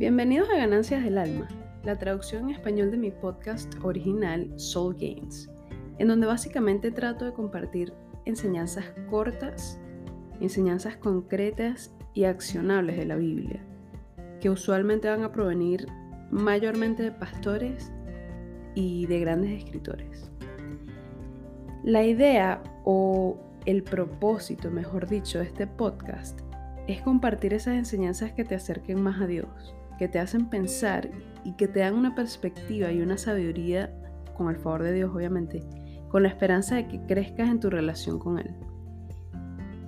Bienvenidos a Ganancias del Alma, la traducción en español de mi podcast original Soul Gains, en donde básicamente trato de compartir enseñanzas cortas, enseñanzas concretas y accionables de la Biblia, que usualmente van a provenir mayormente de pastores y de grandes escritores. La idea o el propósito, mejor dicho, de este podcast es compartir esas enseñanzas que te acerquen más a Dios que te hacen pensar y que te dan una perspectiva y una sabiduría, con el favor de Dios obviamente, con la esperanza de que crezcas en tu relación con Él.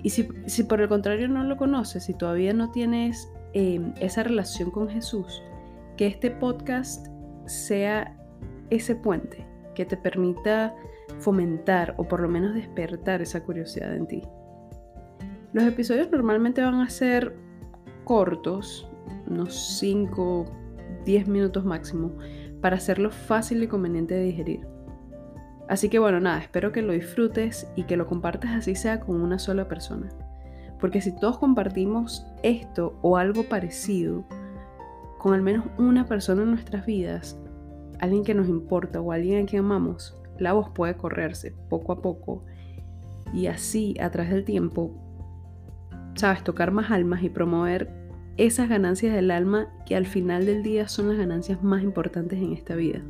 Y si, por el contrario no lo conoces, si todavía no tienes em, esa relación con Jesús, que este podcast sea ese puente que te permita fomentar o por lo menos despertar esa curiosidad en ti. Los episodios normalmente van a ser cortos, unos 5, 10 minutos máximo, para hacerlo fácil y conveniente de digerir. Así que bueno, nada, espero que lo disfrutes y que lo compartas así sea con una sola persona. Porque si todos compartimos esto o algo parecido con al menos una persona en nuestras vidas, alguien que nos importa o alguien a quien amamos, la voz puede correrse poco a poco y así a través del tiempo, sabes, tocar más almas y promover esas ganancias del alma que al final del día son las ganancias más importantes en esta vida.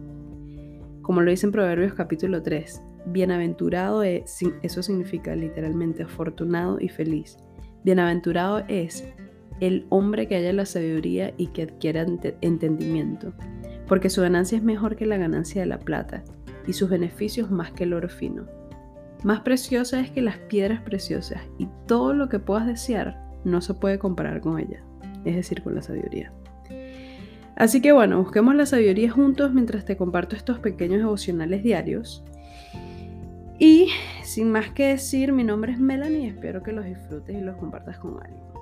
Como lo dice en Proverbios capítulo 3, bienaventurado es, eso significa literalmente afortunado y feliz. Bienaventurado es el hombre que haya la sabiduría y que adquiera entendimiento, porque su ganancia es mejor que la ganancia de la plata y sus beneficios más que el oro fino. Más preciosa es que las piedras preciosas y todo lo que puedas desear no se puede comparar con ella es decir, con la sabiduría. Así que bueno, busquemos la sabiduría juntos mientras te comparto estos pequeños devocionales diarios. Y sin más que decir, mi nombre es Melanie y espero que los disfrutes y los compartas con alguien.